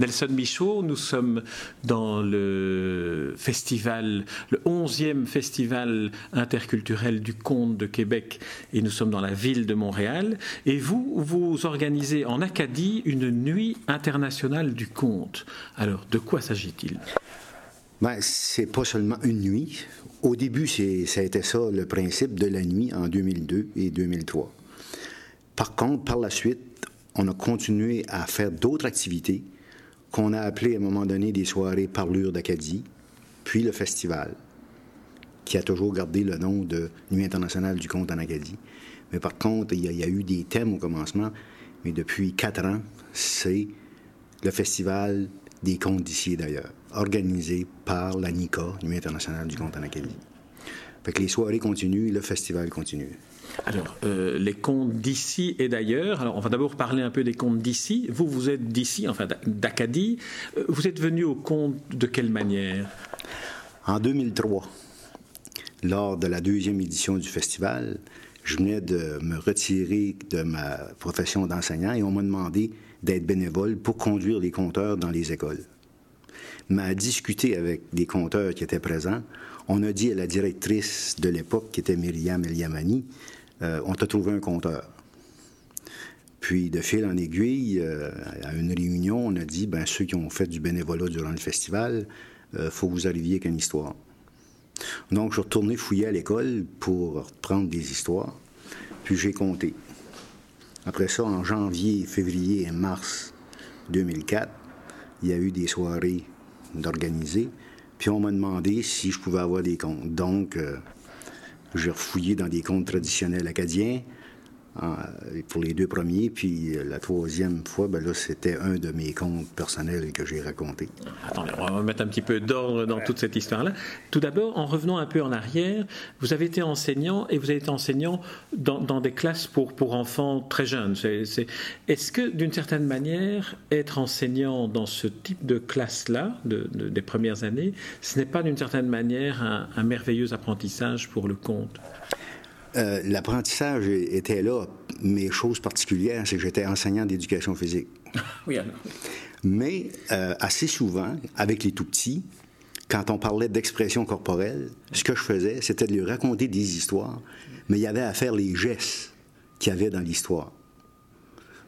Nelson Michaud. Nous sommes dans le festival, le 11e festival interculturel du conte de Québec et nous sommes dans la ville de Montréal. Et vous, vous organisez en Acadie une nuit internationale du conte. Alors, de quoi s'agit-il? Ben, c'est pas seulement une nuit. Au début, ça a été ça le principe de la nuit en 2002 et 2003. Par contre, par la suite, on a continué à faire d'autres activités qu'on a appelées à un moment donné des soirées parlures d'Acadie, puis le festival, qui a toujours gardé le nom de Nuit internationale du conte en Acadie. Mais par contre, il y, a, eu des thèmes au commencement, mais depuis quatre ans, c'est le festival des contes d'ici d'ailleurs, organisé par la NICA, Nuit internationale du conte en Acadie. Fait que les soirées continuent, le festival continue. Alors, euh, les contes d'ici et d'ailleurs. Alors, on va d'abord parler un peu des contes d'ici. Vous, vous êtes d'ici, enfin d'Acadie. Euh, vous êtes venu au conte de quelle manière? En 2003, lors de la deuxième édition du festival, je venais de me retirer de ma profession d'enseignant et on m'a demandé d'être bénévole pour conduire les compteurs dans les écoles. M'a discuté avec des compteurs qui étaient présents. On a dit à la directrice de l'époque, qui était Myriam Eliamani, euh, on t'a trouvé un compteur. Puis, de fil en aiguille, euh, à une réunion, on a dit, ben ceux qui ont fait du bénévolat durant le festival, euh, faut que vous arriviez avec une histoire. Donc, je suis retourné fouiller à l'école pour prendre des histoires, puis j'ai compté. Après ça, en janvier, février et mars 2004, il y a eu des soirées d'organiser, puis on m'a demandé si je pouvais avoir des comptes. Donc, j'ai refouillé dans des contes traditionnels acadiens pour les deux premiers, puis euh, la troisième fois, ben là, c'était un de mes contes personnels que j'ai raconté. Attendez, on va mettre un petit peu d'ordre dans toute cette histoire-là. Tout d'abord, en revenant un peu en arrière, vous avez été enseignant et vous avez été enseignant dans, des classes pour, pour enfants très jeunes. Est-ce que, d'une certaine manière, être enseignant dans ce type de classe-là, des premières années, ce n'est pas d'une certaine manière un, un merveilleux apprentissage pour le conte? Euh, l'apprentissage était là, mais chose particulière, c'est que j'étais enseignant d'éducation physique. oui, alors. Mais euh, assez souvent, avec les tout petits, quand on parlait d'expression corporelle, ce que je faisais, c'était de lui raconter des histoires, mais il y avait à faire les gestes qu'il y avait dans l'histoire.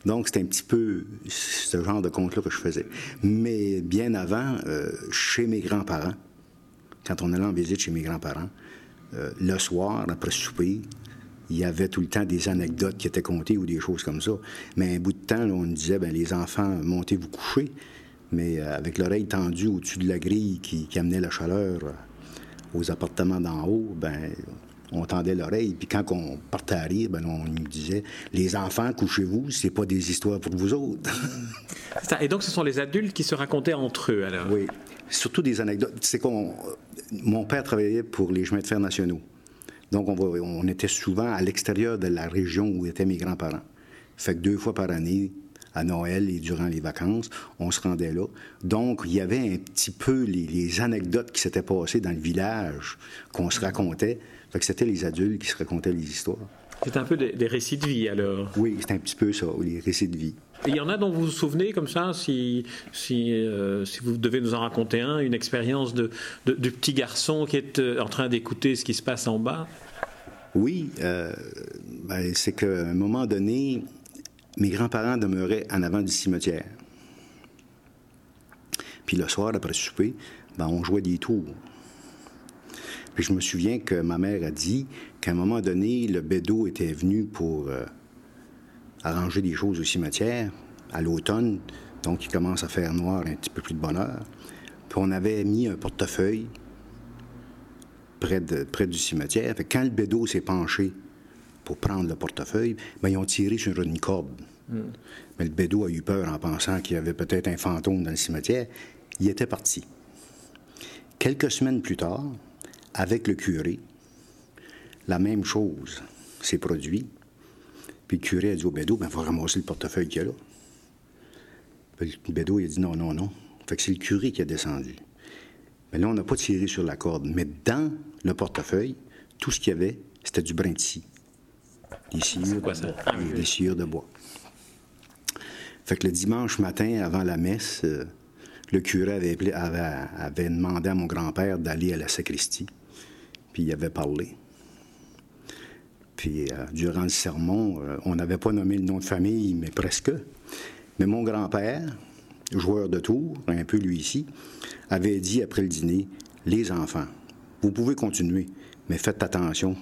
Donc, c'était un petit peu ce genre de conte-là que je faisais. Mais bien avant, euh, chez mes grands-parents, quand on allait en visite chez mes grands-parents, euh, le soir, après souper, il y avait tout le temps des anecdotes qui étaient contées ou des choses comme ça. Mais un bout de temps, on disait, ben les enfants, montez vous coucher. Mais euh, avec l'oreille tendue au-dessus de la grille qui, amenait la chaleur euh, aux appartements d'en haut, ben on tendait l'oreille. Puis quand on partait à rire, ben, on nous disait Les enfants, couchez-vous, c'est pas des histoires pour vous autres. Et donc, ce sont les adultes qui se racontaient entre eux, alors? Oui. Surtout des anecdotes. C'est qu'on. Mon père travaillait pour les chemins de fer nationaux. Donc, on, était souvent à l'extérieur de la région où étaient mes grands-parents. Fait que deux fois par année, à Noël et durant les vacances, on se rendait là. Donc, il y avait un petit peu les, anecdotes qui s'étaient passées dans le village qu'on se racontait. Fait que c'était les adultes qui se racontaient les histoires. C'est un peu des, récits de vie, alors? Oui, c'est un petit peu ça, les récits de vie. Il y en a dont vous vous souvenez comme ça, si, si, euh, si vous devez nous en raconter un, une expérience de, du petit garçon qui est euh, en train d'écouter ce qui se passe en bas? Oui, euh, ben, c'est qu'à un moment donné, mes grands-parents demeuraient en avant du cimetière. Puis le soir, après le souper, ben, on jouait des tours. Puis je me souviens que ma mère a dit qu'à un moment donné, le bédo était venu pour arranger des choses au cimetière à l'automne, donc il commence à faire noir un petit peu plus de bonheur. Puis on avait mis un portefeuille près, du cimetière. Fait quand le bédo s'est penché pour prendre le portefeuille, bien, ils ont tiré sur une corde. Hmm. Mais le bédo a eu peur en pensant qu'il y avait peut-être un fantôme dans le cimetière. Il était parti. Quelques semaines plus tard, avec le curé, la même chose s'est produite. Puis le curé a dit au bédo, ben, il faut ramasser le portefeuille qu'il y a là. Puis le bédo, il a dit non, non, non. Fait que c'est le curé qui a descendu. Mais là, on n'a pas tiré sur la corde. Mais dans le portefeuille, tout ce qu'il y avait, c'était du brin de scie. Des sciures, quoi, ça? des, sciures de bois. Fait que le dimanche matin, avant la messe, euh, le curé avait, avait demandé à mon grand-père d'aller à la sacristie, puis il avait parlé. Puis euh, durant le sermon, euh, on n'avait pas nommé le nom de famille, mais presque. Mais mon grand-père, joueur de tour, un peu lui ici, avait dit après le dîner Les enfants, vous pouvez continuer, mais faites attention,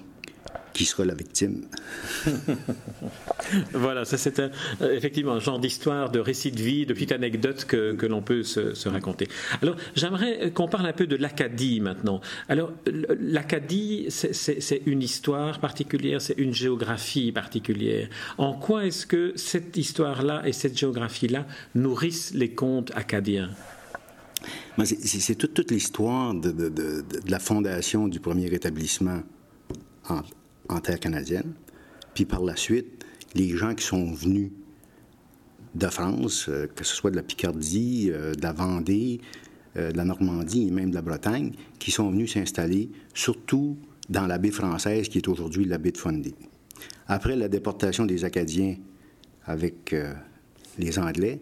qui sera la victime. voilà, ça c'est effectivement un genre d'histoire, de récit de vie, de petite anecdote que, que l'on peut se, raconter. Alors j'aimerais qu'on parle un peu de l'Acadie maintenant. Alors l'Acadie, c'est une histoire particulière, c'est une géographie particulière. En quoi est-ce que cette histoire-là et cette géographie-là nourrissent les contes acadiens? C'est toute, toute l'histoire de, de, de, la fondation du premier établissement en, en terre canadienne. Puis par la suite, les gens qui sont venus de France, euh, que ce soit de la Picardie, euh, de la Vendée, euh, de la Normandie et même de la Bretagne, qui sont venus s'installer surtout dans la baie française qui est aujourd'hui la baie de Fundy. Après la déportation des Acadiens avec les Anglais,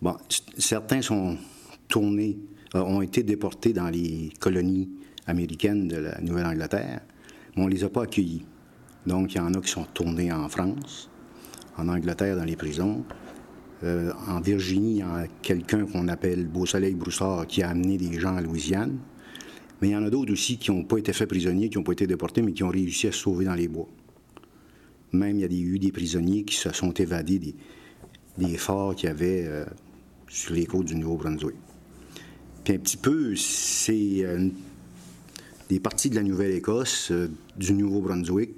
bon, certains ont été déportés dans les colonies américaines de la Nouvelle-Angleterre, on ne les a pas accueillis. Donc, il y en a qui sont tournés en France, en Angleterre, dans les prisons. Euh, en Virginie, il y a quelqu'un qu'on appelle Beau-Soleil Broussard qui a amené des gens à Louisiane. Mais il y en a d'autres aussi qui n'ont pas été faits prisonniers, qui n'ont pas été déportés, mais qui ont réussi à se sauver dans les bois. Même, il y a eu des prisonniers qui se sont évadés des, forts qu'il y avait euh, sur les côtes du Nouveau-Brunswick. Puis un petit peu, c'est euh, des parties de la Nouvelle-Écosse, euh, du Nouveau-Brunswick.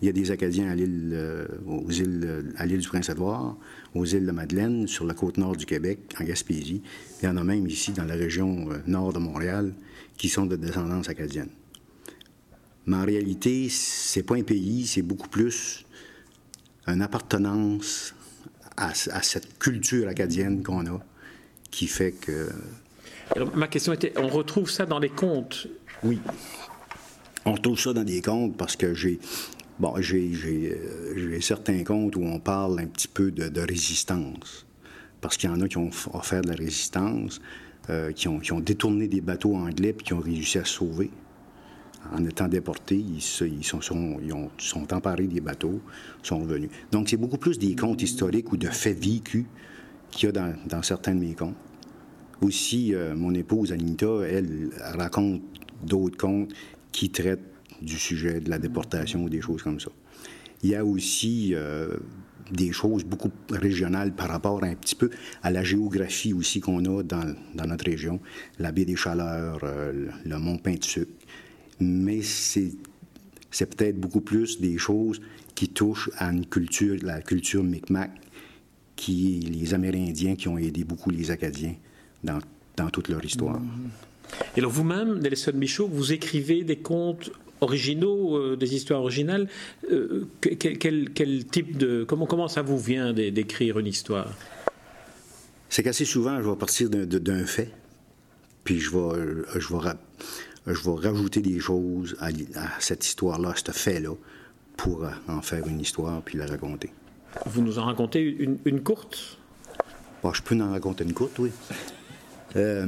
Il y a des Acadiens à l'île, euh, aux îles, euh, à l'île du Prince-Édouard, aux îles de Madeleine, sur la côte nord du Québec, en Gaspésie. Il y en a même ici, dans la région nord de Montréal, qui sont de descendance acadienne. Mais en réalité, c'est pas un pays, c'est beaucoup plus une appartenance à, cette culture acadienne qu'on a, qui fait que ma question était, on retrouve ça dans les contes Oui. On retrouve ça dans des contes parce que j'ai bon, j'ai, euh, certains contes où on parle un petit peu de, résistance. Parce qu'il y en a qui ont offert de la résistance, euh, qui, ont, qui, ont, détourné des bateaux anglais puis qui ont réussi à se sauver. En étant déportés, ils, ils, sont, ils ont, sont emparés des bateaux, sont revenus. Donc, c'est beaucoup plus des contes historiques ou de faits vécus qu'il y a dans, dans certains de mes contes. Aussi, euh, mon épouse Anita, elle, raconte d'autres contes qui traitent du sujet de la déportation ou des choses comme ça. Il y a aussi euh, des choses beaucoup régionales par rapport un petit peu à la géographie aussi qu'on a dans, dans, notre région, la baie des Chaleurs, euh, le mont Pain-de-Sucre. Mais c'est, peut-être beaucoup plus des choses qui touchent à une culture, la culture Micmac, qui les Amérindiens qui ont aidé beaucoup les Acadiens dans, dans toute leur histoire. Et alors vous-même, Nelson Michaud, vous écrivez des contes originaux, euh, des histoires originales. Euh, quel, quel, type de comment comment ça vous vient d'écrire une histoire? C'est qu'assez souvent, je vais partir d'un fait, puis je vais je vais je vais rajouter des choses à, cette histoire-là, à ce fait-là, pour euh, en faire une histoire puis la raconter. Vous nous en racontez une, une courte? Bon, Je peux en raconter une courte, oui. Euh,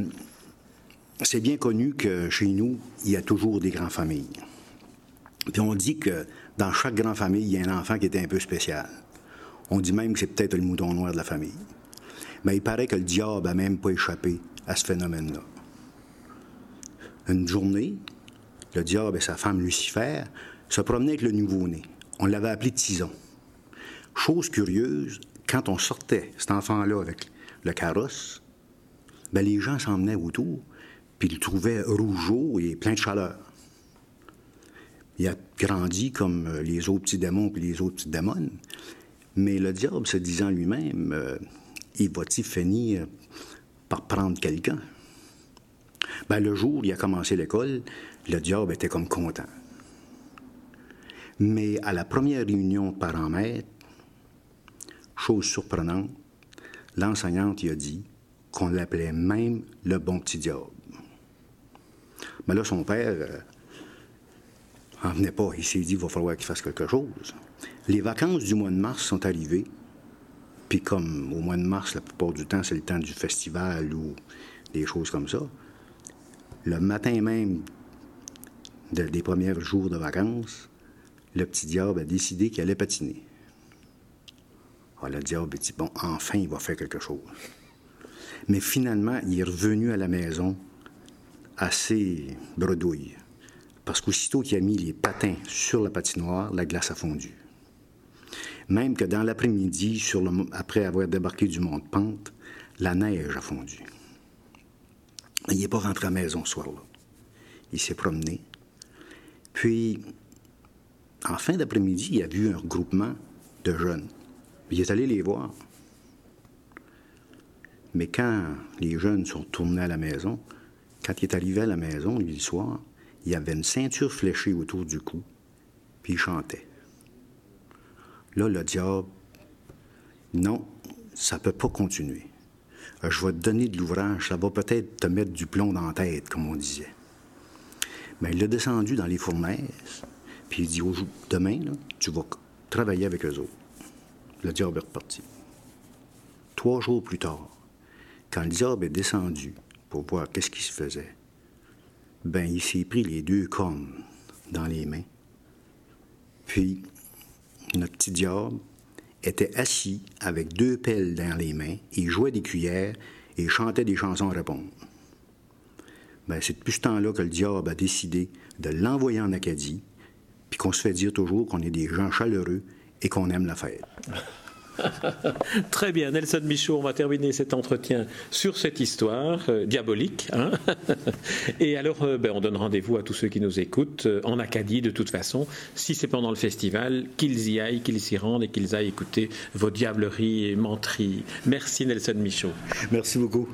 c'est bien connu que chez nous, il y a toujours des grandes familles. Puis on dit que dans chaque grande famille, il y a un enfant qui était un peu spécial. On dit même que c'est peut-être le mouton noir de la famille. Mais il paraît que le diable a même pas échappé à ce phénomène-là. Une journée, le diable et sa femme Lucifer se promenaient avec le nouveau-né. On l'avait appelé Tison. Chose curieuse, quand on sortait cet enfant-là avec le carrosse, ben, les gens s'emmenaient autour, puis ils le trouvaient rougeau et plein de chaleur. Il a grandi comme euh, les autres petits démons et les autres petites démons. Mais le diable se disant lui-même, euh, il va-t-il finir par prendre quelqu'un? Ben, le jour où il a commencé l'école, le diable était comme content. Mais à la première réunion parents-maîtres, chose surprenante, l'enseignante y a dit qu'on l'appelait même le bon petit diable. Mais là, son père euh, venait pas. Il s'est dit, il va falloir qu'il fasse quelque chose. Les vacances du mois de mars sont arrivées. Puis comme au mois de mars, la plupart du temps, c'est le temps du festival ou des choses comme ça. Le matin même des premiers jours de vacances, le petit diable a décidé qu'il allait patiner. Alors, le diable a dit, bon, enfin, il va faire quelque chose. Mais finalement, il est revenu à la maison assez bredouille. Parce qu'aussitôt qu'il a mis les patins sur la patinoire, la glace a fondu. Même que dans l'après-midi, après avoir débarqué du mont de pente, la neige a fondu. Il n'est pas rentré à la maison ce soir-là. Il s'est promené. Puis, en fin d'après-midi, il a vu un regroupement de jeunes. Il est allé les voir. Mais quand les jeunes sont tournés à la maison, quand il est arrivé à la maison, lui, le soir, il avait une ceinture fléchée autour du cou, puis il chantait. Là, le diable, non, ça ne peut pas continuer. Euh, je vais te donner de l'ouvrage, ça va peut-être te mettre du plomb dans la tête, comme on disait. Mais il l'a descendu dans les fournaises, puis il dit Demain, tu vas travailler avec eux autres. Le diable est reparti. Trois jours plus tard, quand le diable est descendu pour voir qu'est-ce qui se faisait, ben il s'est pris les deux cornes dans les mains. Puis, notre petit diable était assis avec deux pelles dans les mains, il jouait des cuillères et chantait des chansons à répondre. Ben, c'est depuis ce temps-là que le diable a décidé de l'envoyer en Acadie, puis qu'on se fait dire toujours qu'on est des gens chaleureux et qu'on aime la fête. Très bien, Nelson Michaud, on va terminer cet entretien sur cette histoire euh, diabolique. Hein. Et alors, euh, ben, on donne rendez-vous à tous ceux qui nous écoutent euh, en Acadie, de toute façon. Si c'est pendant le festival, qu'ils y aillent, qu'ils s'y rendent et qu'ils aillent écouter vos diableries et menteries. Merci, Nelson Michaud. Merci beaucoup.